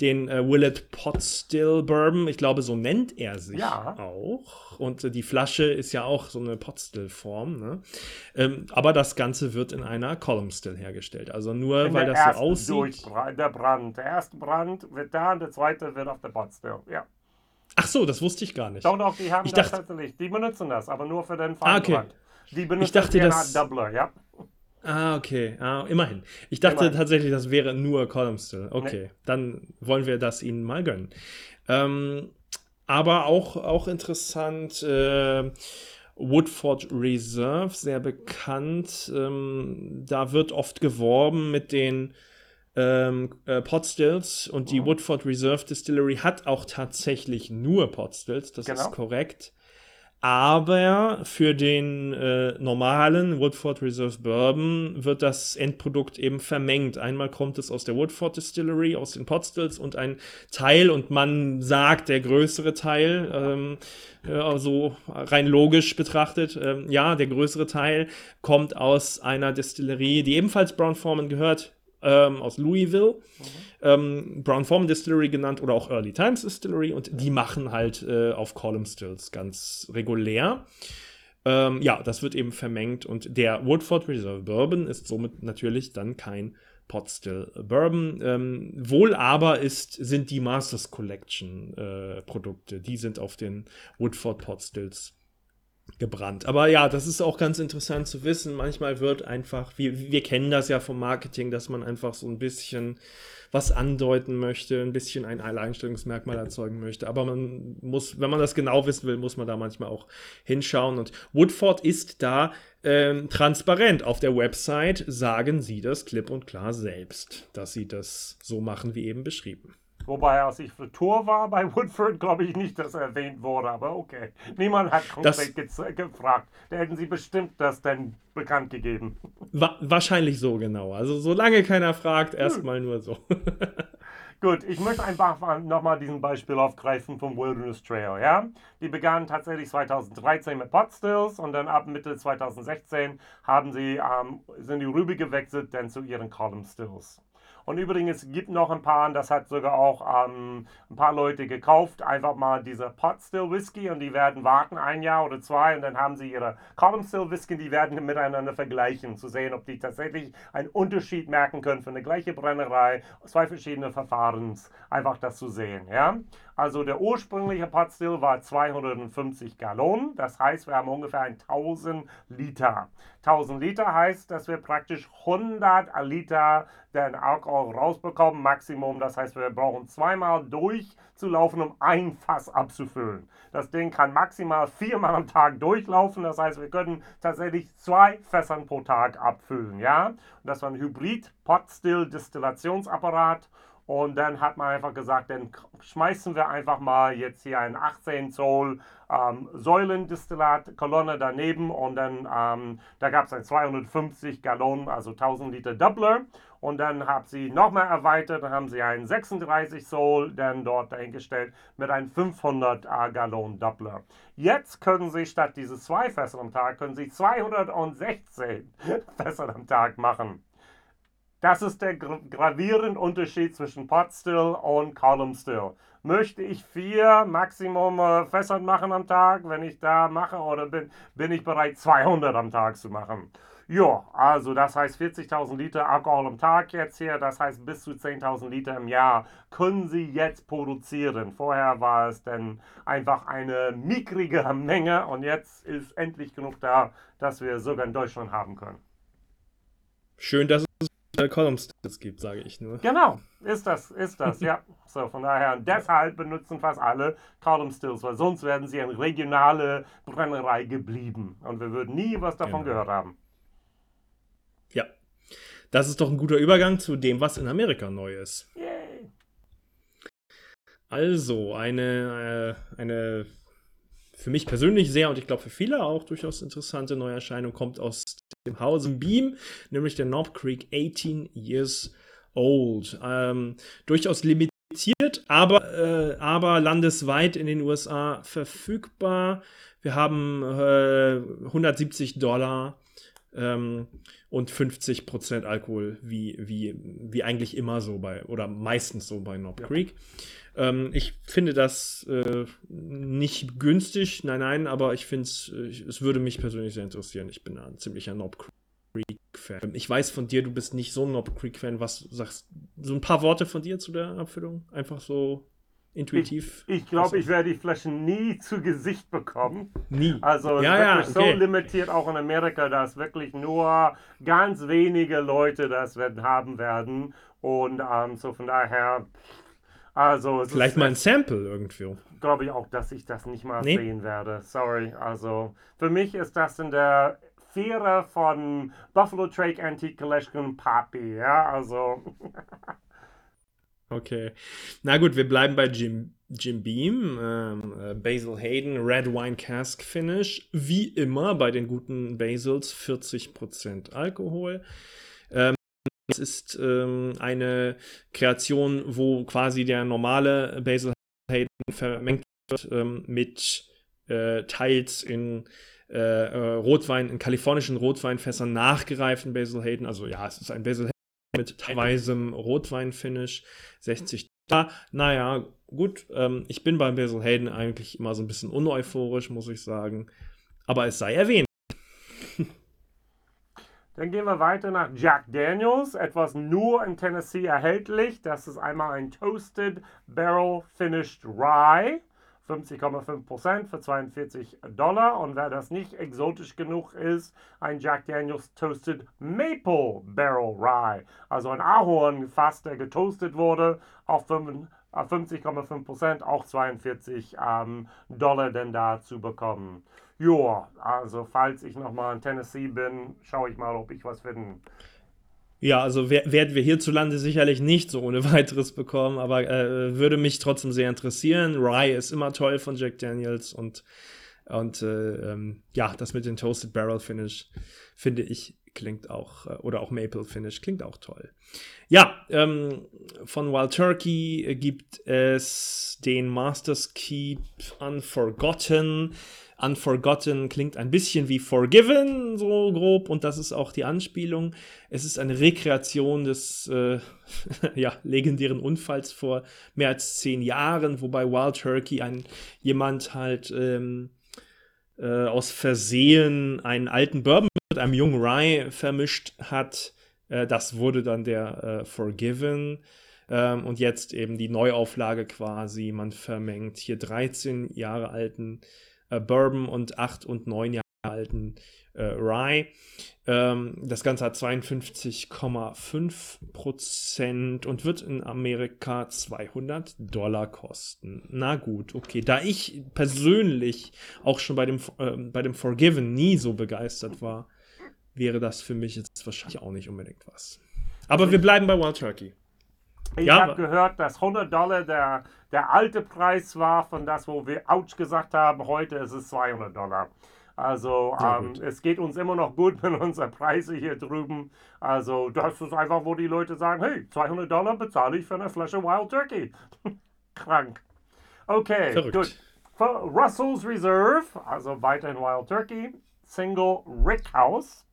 Speaker 1: den äh, Willet Pot Still Bourbon, ich glaube, so nennt er sich ja. auch. Und äh, die Flasche ist ja auch so eine Pot Still Form. Ne? Ähm, aber das Ganze wird in einer Column Still hergestellt. Also nur, in weil das so aussieht.
Speaker 2: Der Brand. Der erste Brand wird da und der zweite wird auf der Pot Still. Ja.
Speaker 1: Ach so, das wusste ich gar nicht.
Speaker 2: Doch, doch, die haben ich das dachte, tatsächlich. Die benutzen das, aber nur für den.
Speaker 1: Ah, okay.
Speaker 2: Die benutzen
Speaker 1: ich dachte,
Speaker 2: das Doubler, ja.
Speaker 1: Ah, okay. Ah, immerhin. Ich dachte immerhin. tatsächlich, das wäre nur Column Still. Okay, nee. dann wollen wir das ihnen mal gönnen. Ähm, aber auch, auch interessant, äh, Woodford Reserve, sehr bekannt. Ähm, da wird oft geworben mit den ähm, äh, Potstills und die oh. Woodford Reserve Distillery hat auch tatsächlich nur Potstills, das genau. ist korrekt. Aber für den äh, normalen Woodford Reserve Bourbon wird das Endprodukt eben vermengt. Einmal kommt es aus der Woodford Distillery, aus den Potstills und ein Teil, und man sagt, der größere Teil, ähm, also rein logisch betrachtet, ähm, ja, der größere Teil kommt aus einer Distillerie, die ebenfalls Brown Forman gehört, ähm, aus Louisville. Mhm. Ähm, Brown Forman Distillery genannt oder auch Early Times Distillery und die machen halt äh, auf Column Stills ganz regulär. Ähm, ja, das wird eben vermengt und der Woodford Reserve Bourbon ist somit natürlich dann kein Pot Still Bourbon. Ähm, wohl aber ist, sind die Masters Collection äh, Produkte, die sind auf den Woodford Pot Stills gebrannt. Aber ja, das ist auch ganz interessant zu wissen. Manchmal wird einfach, wir, wir kennen das ja vom Marketing, dass man einfach so ein bisschen was andeuten möchte, ein bisschen ein Alleinstellungsmerkmal erzeugen möchte. Aber man muss, wenn man das genau wissen will, muss man da manchmal auch hinschauen. Und Woodford ist da ähm, transparent. Auf der Website sagen sie das klipp und klar selbst, dass sie das so machen, wie eben beschrieben.
Speaker 2: Wobei, als ich für Tour war bei (laughs) Woodford, glaube ich nicht, dass er erwähnt wurde, aber okay. Niemand hat konkret gefragt. Da hätten sie bestimmt das dann bekannt gegeben. (laughs)
Speaker 1: Wa wahrscheinlich so, genau. Also solange keiner fragt, erstmal nur so. (laughs)
Speaker 2: Gut, ich möchte einfach nochmal diesen Beispiel aufgreifen vom Wilderness Trail. Ja? Die begannen tatsächlich 2013 mit Potstills und dann ab Mitte 2016 haben sie, ähm, sind die rüber gewechselt dann zu ihren Column Stills. Und übrigens gibt noch ein paar, das hat sogar auch ähm, ein paar Leute gekauft, einfach mal diese Pot Still Whisky und die werden warten ein Jahr oder zwei und dann haben sie ihre Column Still Whisky, die werden miteinander vergleichen, zu sehen, ob die tatsächlich einen Unterschied merken können für eine gleiche Brennerei, zwei verschiedene Verfahrens, einfach das zu sehen. Ja? Also der ursprüngliche Pot Still war 250 Gallonen, das heißt, wir haben ungefähr 1000 Liter. 1000 Liter heißt, dass wir praktisch 100 Liter den Alkohol rausbekommen, Maximum. Das heißt, wir brauchen zweimal durchzulaufen, um ein Fass abzufüllen. Das Ding kann maximal viermal am Tag durchlaufen. Das heißt, wir können tatsächlich zwei Fässern pro Tag abfüllen. Ja? Und das war ein Hybrid-Pot-Still-Destillationsapparat. Und dann hat man einfach gesagt, dann schmeißen wir einfach mal jetzt hier ein 18 Zoll ähm, Säulendestillat-Kolonne daneben und dann ähm, da gab es ein 250 Gallonen, also 1000 Liter Doubler. Und dann haben sie nochmal erweitert, dann haben sie einen 36 Zoll dann dort dahingestellt mit einem 500 äh, Gallonen Doubler. Jetzt können sie statt diese zwei Fässer am Tag, können sie 216 (laughs) Fässer am Tag machen. Das ist der gravierende Unterschied zwischen Pot Still und Column Still. Möchte ich vier Maximum äh, Fässer machen am Tag, wenn ich da mache, oder bin, bin ich bereit, 200 am Tag zu machen? Ja, also das heißt 40.000 Liter Alkohol am Tag jetzt hier, das heißt bis zu 10.000 Liter im Jahr können Sie jetzt produzieren. Vorher war es dann einfach eine mickrige Menge und jetzt ist endlich genug da, dass wir sogar in Deutschland haben können.
Speaker 1: Schön, dass es Column Stills gibt, sage ich nur.
Speaker 2: Genau, ist das, ist das, ja. (laughs) So, von daher, deshalb benutzen fast alle Column Stills, weil sonst wären sie eine regionale Brennerei geblieben und wir würden nie was davon genau. gehört haben.
Speaker 1: Ja, das ist doch ein guter Übergang zu dem, was in Amerika neu ist. Yay. Also, eine, äh, eine für mich persönlich sehr und ich glaube für viele auch durchaus interessante Neuerscheinung kommt aus dem Hause Beam, nämlich der Knob Creek 18 Years Old. Ähm, durchaus limitiert, aber, äh, aber landesweit in den USA verfügbar. Wir haben äh, 170 Dollar ähm, und 50 Prozent Alkohol, wie, wie, wie eigentlich immer so bei, oder meistens so bei Knob ja. Creek. Ähm, ich finde das äh, nicht günstig, nein, nein, aber ich finde es, äh, es würde mich persönlich sehr interessieren. Ich bin ein ziemlicher Knob Creek-Fan. Ich weiß von dir, du bist nicht so ein Knob Creek-Fan. Was sagst so ein paar Worte von dir zu der Abfüllung? Einfach so intuitiv.
Speaker 2: Ich, ich glaube, ich werde die Flaschen nie zu Gesicht bekommen.
Speaker 1: Nie.
Speaker 2: Also ja, ist wirklich ja, okay. so limitiert, auch in Amerika, dass wirklich nur ganz wenige Leute das haben werden. Und ähm, so von daher. Also
Speaker 1: Vielleicht mal ein Sample irgendwo.
Speaker 2: Glaube ich auch, dass ich das nicht mal nee. sehen werde. Sorry. Also für mich ist das in der Vierer von Buffalo Trace Antique Collection Papi. Ja, also. (laughs)
Speaker 1: Okay. Na gut, wir bleiben bei Jim, Jim Beam, ähm, äh, Basil Hayden, Red Wine Cask Finish. Wie immer bei den guten Basils 40% Alkohol. Ähm, es ist ähm, eine Kreation, wo quasi der normale Basil Hayden vermengt wird ähm, mit äh, teils in äh, äh, Rotwein, in kalifornischen Rotweinfässern nachgereiften Basil Hayden. Also ja, es ist ein Basil Hayden mit teilweise Rotwein-Finish, 60 da. Naja, gut, ähm, ich bin beim Basil Hayden eigentlich immer so ein bisschen uneuphorisch, muss ich sagen. Aber es sei erwähnt. (laughs)
Speaker 2: Dann gehen wir weiter nach Jack Daniels, etwas nur in Tennessee erhältlich. Das ist einmal ein Toasted Barrel Finished Rye. 50,5% für 42 Dollar. Und wer das nicht exotisch genug ist, ein Jack Daniels Toasted Maple Barrel Rye. Also ein Ahornfass, der getoastet wurde, auf 50,5%, auch 42 ähm, Dollar denn da zu bekommen. Ja, also falls ich nochmal in Tennessee bin, schaue ich mal, ob ich was finde.
Speaker 1: Ja, also werden wir hierzulande sicherlich nicht so ohne (laughs) weiteres bekommen, aber äh, würde mich trotzdem sehr interessieren. Rye ist immer toll von Jack Daniels und, und äh, ähm, ja, das mit dem Toasted Barrel Finish finde ich klingt auch, äh, oder auch Maple Finish klingt auch toll. Ja, ähm, von Wild Turkey gibt es den Master's Keep Unforgotten. Unforgotten klingt ein bisschen wie Forgiven, so grob, und das ist auch die Anspielung. Es ist eine Rekreation des äh, (laughs) ja, legendären Unfalls vor mehr als zehn Jahren, wobei Wild Turkey ein jemand halt ähm, äh, aus Versehen einen alten Bourbon mit einem jungen Rye vermischt hat. Äh, das wurde dann der äh, Forgiven. Ähm, und jetzt eben die Neuauflage quasi. Man vermengt hier 13 Jahre alten äh, Bourbon und 8 und 9 Jahre alten äh, Rye. Ähm, das Ganze hat 52,5 Prozent und wird in Amerika 200 Dollar kosten. Na gut, okay. Da ich persönlich auch schon bei dem, äh, bei dem Forgiven nie so begeistert war, wäre das für mich jetzt wahrscheinlich auch nicht unbedingt was. Aber wir bleiben bei Wild Turkey.
Speaker 2: Ich ja, habe gehört, dass 100 Dollar der, der alte Preis war von das, wo wir Ouch gesagt haben. Heute ist es 200 Dollar. Also ähm, es geht uns immer noch gut (laughs) mit unseren Preisen hier drüben. Also das ist einfach, wo die Leute sagen, hey, 200 Dollar bezahle ich für eine Flasche Wild Turkey. (laughs) Krank. Okay, Verrückt. gut. Für Russell's Reserve, also weiterhin Wild Turkey, Single Rickhouse.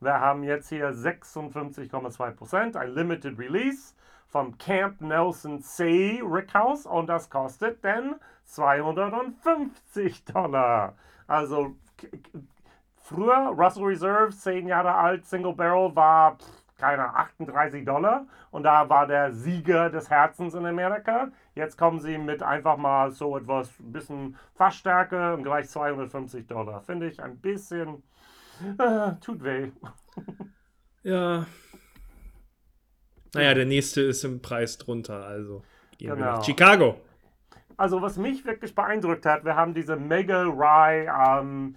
Speaker 2: Wir haben jetzt hier 56,2%, ein Limited Release vom Camp Nelson C Rickhouse und das kostet dann 250 Dollar. Also früher Russell Reserve, 10 Jahre alt, Single Barrel war, keine 38 Dollar und da war der Sieger des Herzens in Amerika. Jetzt kommen sie mit einfach mal so etwas, bisschen Fassstärke und gleich 250 Dollar. Finde ich ein bisschen, äh, tut weh. (laughs)
Speaker 1: ja. Naja, der nächste ist im Preis drunter, also genau. Chicago.
Speaker 2: Also was mich wirklich beeindruckt hat, wir haben diese Mega Rye ähm,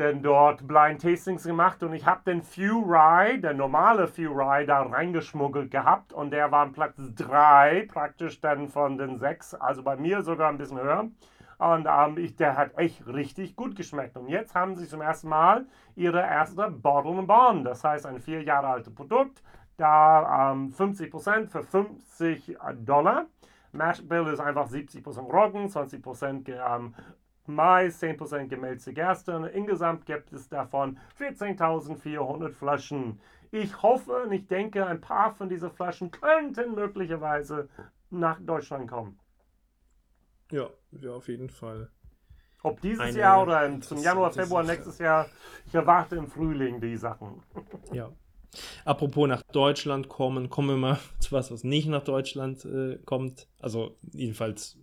Speaker 2: denn dort Blind Tastings gemacht und ich habe den Few Rye, der normale Few Rye, da reingeschmuggelt gehabt und der war Platz 3 praktisch dann von den 6, also bei mir sogar ein bisschen höher. Und ähm, ich, der hat echt richtig gut geschmeckt. Und jetzt haben sie zum ersten Mal ihre erste Bottle and Bond. Das heißt, ein vier Jahre altes Produkt. Da ähm, 50% für 50 Dollar. Mash Bill ist einfach 70% Roggen, 20% ähm, Mais, 10% gemälzte Gerste. Insgesamt gibt es davon 14.400 Flaschen. Ich hoffe und ich denke, ein paar von diesen Flaschen könnten möglicherweise nach Deutschland kommen.
Speaker 1: Ja, ja, auf jeden Fall.
Speaker 2: Ob dieses Eine Jahr oder zum Januar, Februar nächstes Jahr, ich erwarte im Frühling die Sachen.
Speaker 1: Ja. Apropos nach Deutschland kommen, kommen wir mal (laughs) zu was, was nicht nach Deutschland äh, kommt. Also jedenfalls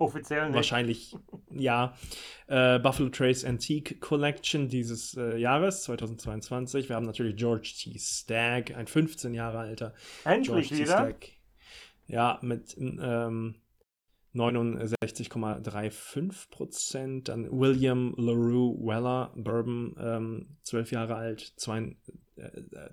Speaker 2: Offiziell nicht.
Speaker 1: Wahrscheinlich, ja. Äh, Buffalo Trace Antique Collection dieses äh, Jahres, 2022. Wir haben natürlich George T. Stagg, ein 15 Jahre alter.
Speaker 2: Endlich George wieder? Stagg.
Speaker 1: Ja, mit ähm, 69,35 Prozent. Dann William LaRue Weller, Bourbon, ähm, 12 Jahre alt,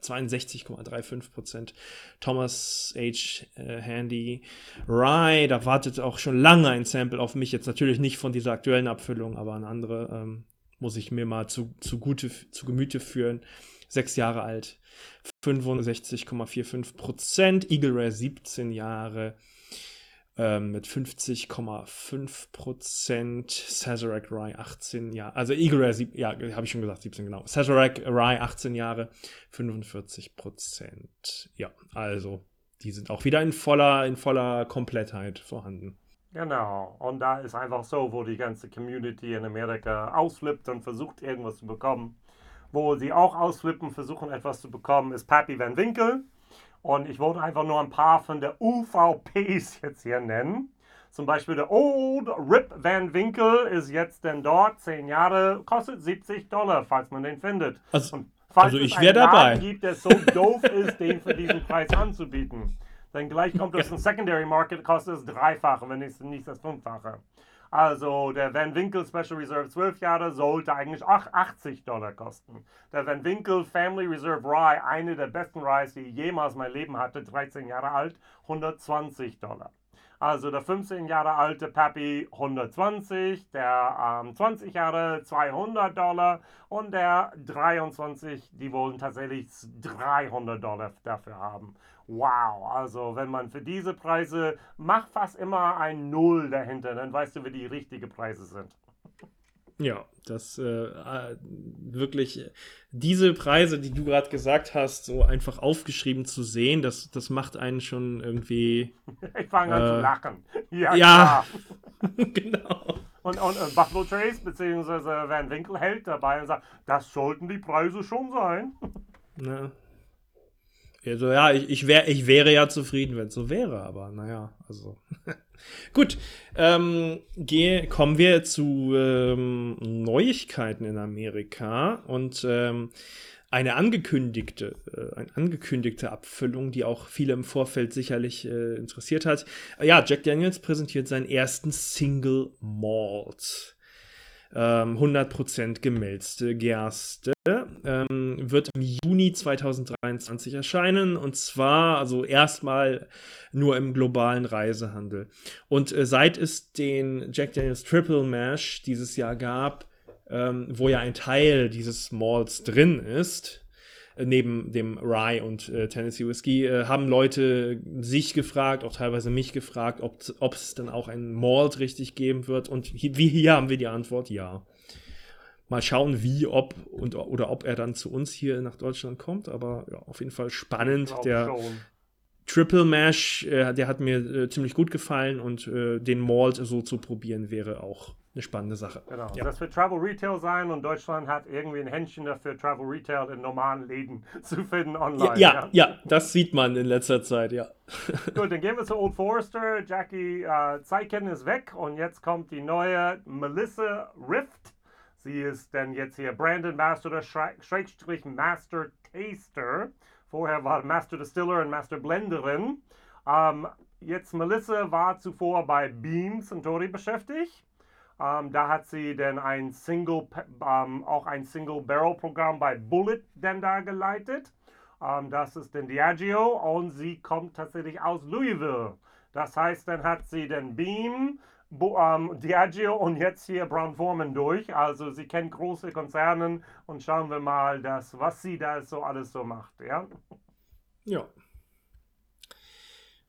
Speaker 1: 62,35 Prozent. Thomas H. Äh, Handy Rye, da wartet auch schon lange ein Sample auf mich. Jetzt natürlich nicht von dieser aktuellen Abfüllung, aber eine andere ähm, muss ich mir mal zu, zu, gute, zu Gemüte führen. Sechs Jahre alt, 65,45 Prozent. Eagle Rare 17 Jahre ähm, mit 50,5 Prozent. Sazerac Rye 18 Jahre. Also Eagle Rare, ja, habe ich schon gesagt, 17 genau. Sazerac Rye 18 Jahre, 45 Prozent. Ja, also die sind auch wieder in voller, in voller Komplettheit vorhanden.
Speaker 2: Genau, und da ist einfach so, wo die ganze Community in Amerika ausflippt und versucht, irgendwas zu bekommen. Wo sie auch ausflippen, versuchen, etwas zu bekommen, ist Pappy Van Winkel. Und ich wollte einfach nur ein paar von der UVPs jetzt hier nennen. Zum Beispiel der Old Rip Van Winkle ist jetzt denn dort, 10 Jahre, kostet 70 Dollar, falls man den findet.
Speaker 1: Also, also ich wäre dabei.
Speaker 2: gibt, der so (laughs) doof ist, den für diesen Preis anzubieten. Dann gleich kommt das ein Secondary Market, kostet es dreifache, wenn nicht, nicht das fünffache. Also der Van Winkle Special Reserve 12 Jahre sollte eigentlich auch 80 Dollar kosten. Der Van Winkle Family Reserve Rye, eine der besten Ryes, die ich jemals in meinem Leben hatte, 13 Jahre alt, 120 Dollar. Also der 15 Jahre alte Pappy 120, der ähm, 20 Jahre 200 Dollar und der 23, die wollen tatsächlich 300 Dollar dafür haben. Wow, also wenn man für diese Preise, macht fast immer ein Null dahinter, dann weißt du, wie die richtigen Preise sind.
Speaker 1: Ja, das äh, äh, wirklich diese Preise, die du gerade gesagt hast, so einfach aufgeschrieben zu sehen, das, das macht einen schon irgendwie. (laughs)
Speaker 2: Ich fange an zu
Speaker 1: Äh,
Speaker 2: lachen. (laughs) Ja,
Speaker 1: ja. (laughs) genau.
Speaker 2: Und, und äh, Buffalo Trace bzw. Van Winkel hält dabei und sagt, das sollten die Preise schon sein.
Speaker 1: Ne? Also ja, ich, ich, wär, ich wäre ja zufrieden, wenn es so wäre, aber naja, also. (laughs) Gut, ähm, geh, kommen wir zu ähm, Neuigkeiten in Amerika und ähm, eine angekündigte, äh, eine angekündigte Abfüllung, die auch viele im Vorfeld sicherlich äh, interessiert hat. Ja, Jack Daniels präsentiert seinen ersten Single Malt. Ähm, 100% gemälzte Gerste. Ähm, wird im Juni 2023 erscheinen und zwar also erstmal nur im globalen Reisehandel. Und äh, seit es den Jack Daniels Triple Mash dieses Jahr gab, ähm, wo ja ein Teil dieses Malts drin ist, neben dem Rye und äh, Tennessee Whiskey, äh, haben Leute sich gefragt, auch teilweise mich gefragt, ob es dann auch ein Malt richtig geben wird. Und hier, wie hier haben wir die Antwort, ja. Mal schauen, wie, ob und oder ob er dann zu uns hier nach Deutschland kommt. Aber ja, auf jeden Fall spannend. Der
Speaker 2: schon.
Speaker 1: Triple Mash, äh, der hat mir äh, ziemlich gut gefallen und äh, den Malt so zu probieren wäre auch eine spannende Sache.
Speaker 2: Genau.
Speaker 1: Ja.
Speaker 2: Das wird Travel Retail sein und Deutschland hat irgendwie ein Händchen dafür, Travel Retail in normalen Läden (laughs) zu finden
Speaker 1: Ja,
Speaker 2: online.
Speaker 1: ja, ja, das sieht man in letzter Zeit, ja. (laughs)
Speaker 2: Gut, dann gehen wir zu Old Forester. Jackie äh, Zeichen ist weg und jetzt kommt die neue Melissa Rift. Sie ist dann jetzt hier Brandon Master oder Schräg- Schrägstrich Master Taster. Vorher war Master Distiller und Master Blenderin. Ähm, jetzt Melissa war zuvor bei Beam Centauri beschäftigt. Ähm, da hat sie dann ein Single, ähm, auch ein Single Barrel Programm bei Bullet dann da geleitet. Ähm, das ist den Diageo und sie kommt tatsächlich aus Louisville. Das heißt, dann hat sie den Beam, Bo ähm, Diageo und jetzt hier Brown Forman durch. Also sie kennt große Konzerne und schauen wir mal, das, was sie da so alles so macht. Ja?
Speaker 1: Ja.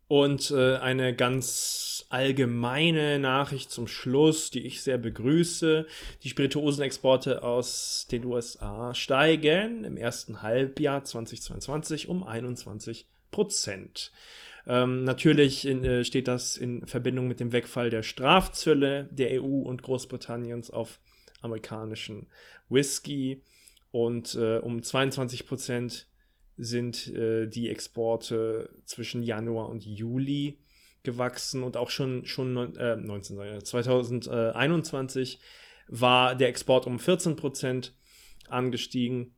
Speaker 1: Und äh, eine ganz allgemeine Nachricht zum Schluss, die ich sehr begrüße. Die Spirituosenexporte aus den USA steigen im ersten Halbjahr 2022 um 21 Prozent. Ähm, natürlich in, äh, steht das in Verbindung mit dem Wegfall der Strafzölle der EU und Großbritanniens auf amerikanischen Whisky. Und äh, um 22 Prozent sind äh, die Exporte zwischen Januar und Juli gewachsen und auch schon, schon äh, 19, sag ich, 2021 war der Export um 14 Prozent angestiegen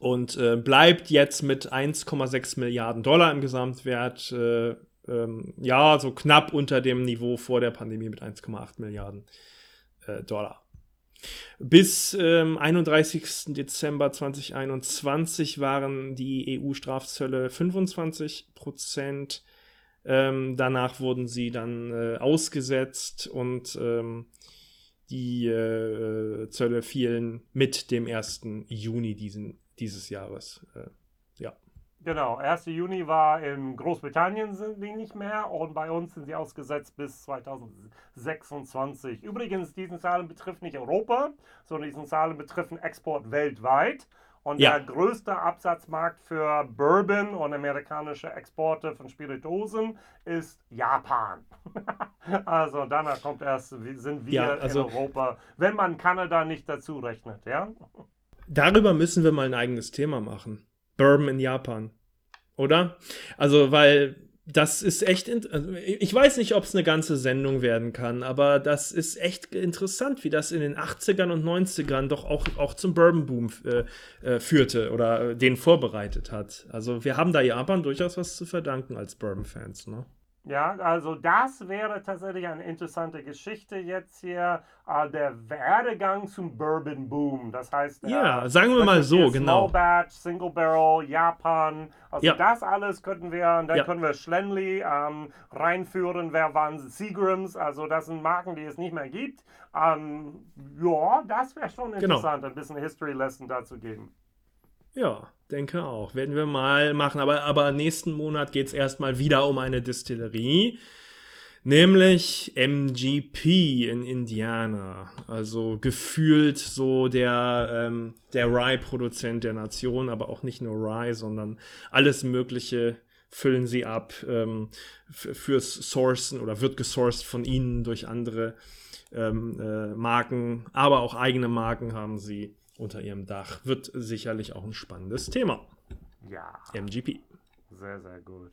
Speaker 1: und äh, bleibt jetzt mit 1,6 Milliarden Dollar im Gesamtwert. Äh, ähm, ja, so knapp unter dem Niveau vor der Pandemie mit 1,8 Milliarden äh, Dollar. Bis ähm, 31. Dezember 2021 waren die EU-Strafzölle 25 Prozent. Ähm, danach wurden sie dann äh, ausgesetzt und ähm, die äh, Zölle fielen mit dem 1. Juni diesen, dieses Jahres. Äh, ja.
Speaker 2: Genau, 1. Juni war in Großbritannien sind die nicht mehr und bei uns sind sie ausgesetzt bis 2026. Übrigens, diesen Zahlen betrifft nicht Europa, sondern diesen Zahlen betreffen Export weltweit. Und
Speaker 1: Ja.
Speaker 2: der größte Absatzmarkt für Bourbon und amerikanische Exporte von Spirituosen ist Japan. (laughs) also danach kommt erst, sind wir
Speaker 1: Ja, also-
Speaker 2: in Europa, wenn man Kanada nicht dazu rechnet, ja?
Speaker 1: Darüber müssen wir mal ein eigenes Thema machen. Bourbon in Japan. Oder? Also, weil das ist echt. also, Ich weiß nicht, ob es eine ganze Sendung werden kann, aber das ist echt interessant, wie das in den 80ern und 90ern doch auch, auch zum Bourbon-Boom äh, äh, führte oder äh, den vorbereitet hat. Also, wir haben da Japan durchaus was zu verdanken als Bourbon-Fans, ne?
Speaker 2: Ja, also das wäre tatsächlich eine interessante Geschichte jetzt hier, äh, der Werdegang zum Bourbon Boom. Das heißt,
Speaker 1: ja, äh, sagen wir mal so, genau.
Speaker 2: Small Batch, Single Barrel, Japan. Also ja. das alles könnten wir, und dann ja. können wir Schlenley ähm, reinführen. Wer waren Seagrams? Also das sind Marken, die es nicht mehr gibt. Ähm, ja, das wäre schon genau. interessant, genau. ein bisschen History Lesson dazu geben.
Speaker 1: Ja, denke auch. Werden wir mal machen. Aber, aber nächsten Monat geht es erstmal wieder um eine Distillerie. Nämlich MGP in Indiana. Also gefühlt so der, ähm, der Rye-Produzent der Nation, aber auch nicht nur Rye, sondern alles Mögliche füllen sie ab ähm, fürs Sourcen oder wird gesourced von ihnen durch andere ähm, äh, Marken, aber auch eigene Marken haben sie unter ihrem Dach. Wird sicherlich auch ein spannendes Thema.
Speaker 2: Ja.
Speaker 1: MGP.
Speaker 2: Sehr, sehr gut.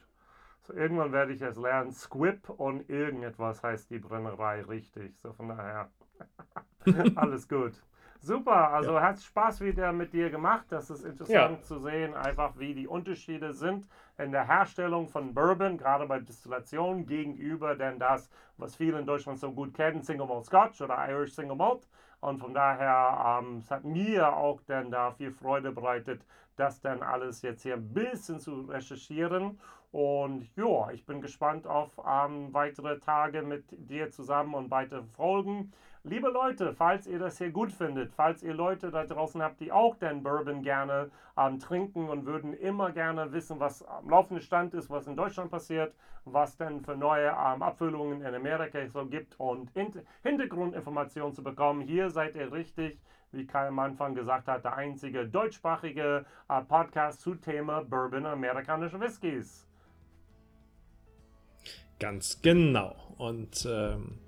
Speaker 2: So, irgendwann werde ich es lernen. Squib und irgendetwas heißt die Brennerei richtig. So von daher. (laughs) Alles gut. Super, also ja. hat Spaß wieder mit dir gemacht. Das ist interessant ja. zu sehen, einfach wie die Unterschiede sind in der Herstellung von Bourbon, gerade bei Destillation, gegenüber denn das, was viele in Deutschland so gut kennen, Single Malt Scotch oder Irish Single Malt. Und von daher, ähm, es hat mir auch dann da viel Freude bereitet, das dann alles jetzt hier ein bisschen zu recherchieren. Und ja, ich bin gespannt auf ähm, weitere Tage mit dir zusammen und weitere Folgen. Liebe Leute, falls ihr das hier gut findet, falls ihr Leute da draußen habt, die auch den Bourbon gerne ähm, trinken und würden immer gerne wissen, was am laufenden Stand ist, was in Deutschland passiert, was denn für neue ähm, Abfüllungen in Amerika so gibt und Hintergrundinformationen zu bekommen, hier seid ihr richtig wie Kai am Anfang gesagt hat, der einzige deutschsprachige äh, Podcast zu Thema Bourbon amerikanische Whiskys.
Speaker 1: Ganz genau. Und ähm,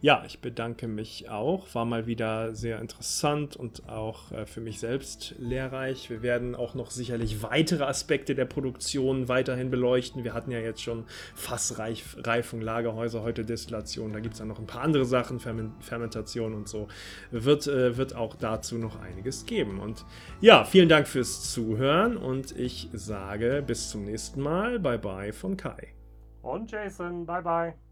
Speaker 1: ja, ich bedanke mich auch. War mal wieder sehr interessant und auch äh, für mich selbst lehrreich. Wir werden auch noch sicherlich weitere Aspekte der Produktion weiterhin beleuchten. Wir hatten ja jetzt schon Fassreifung, Lagerhäuser, heute Destillation. Da gibt es dann noch ein paar andere Sachen, Fermentation und so. Wird, äh, wird auch dazu noch einiges geben. Und ja, vielen Dank fürs Zuhören und ich sage bis zum nächsten Mal. Bye bye von Kai.
Speaker 2: Und Jason, bye bye.